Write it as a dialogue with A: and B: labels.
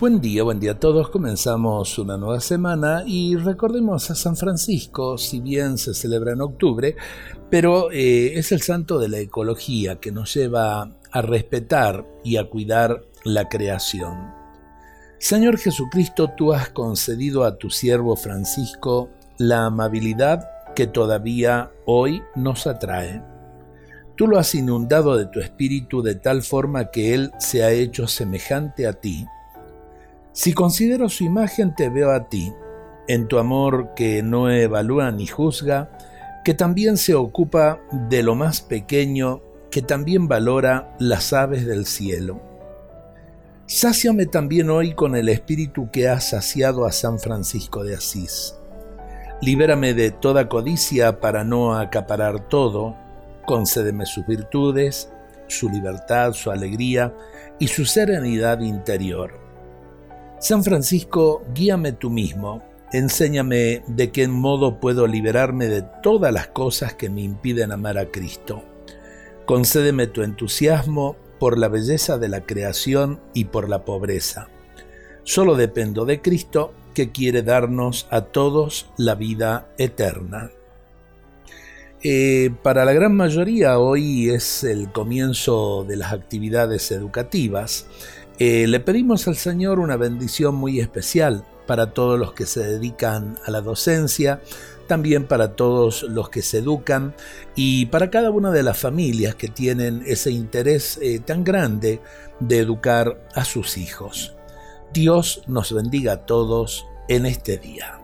A: Buen día, buen día a todos. Comenzamos una nueva semana y recordemos a San Francisco, si bien se celebra en octubre, pero eh, es el santo de la ecología que nos lleva a respetar y a cuidar la creación. Señor Jesucristo, tú has concedido a tu siervo Francisco la amabilidad que todavía hoy nos atrae. Tú lo has inundado de tu espíritu de tal forma que Él se ha hecho semejante a ti si considero su imagen, te veo a ti, en tu amor que no evalúa ni juzga, que también se ocupa de lo más pequeño, que también valora las aves del cielo. Sáciame también hoy con el espíritu que ha saciado a San Francisco de Asís. Libérame de toda codicia para no acaparar todo, concédeme sus virtudes, su libertad, su alegría y su serenidad interior San Francisco, guíame tú mismo, enséñame de qué modo puedo liberarme de todas las cosas que me impiden amar a Cristo. Concédeme tu entusiasmo por la belleza de la creación y por la pobreza. Solo dependo de Cristo que quiere darnos a todos la vida eterna. Eh, para la gran mayoría hoy es el comienzo de las actividades educativas eh, le pedimos al Señor una bendición muy especial para todos los que se dedican a la docencia, también para todos los que se educan y para cada una de las familias que tienen ese interés eh, tan grande de educar a sus hijos. Dios nos bendiga a todos en este día.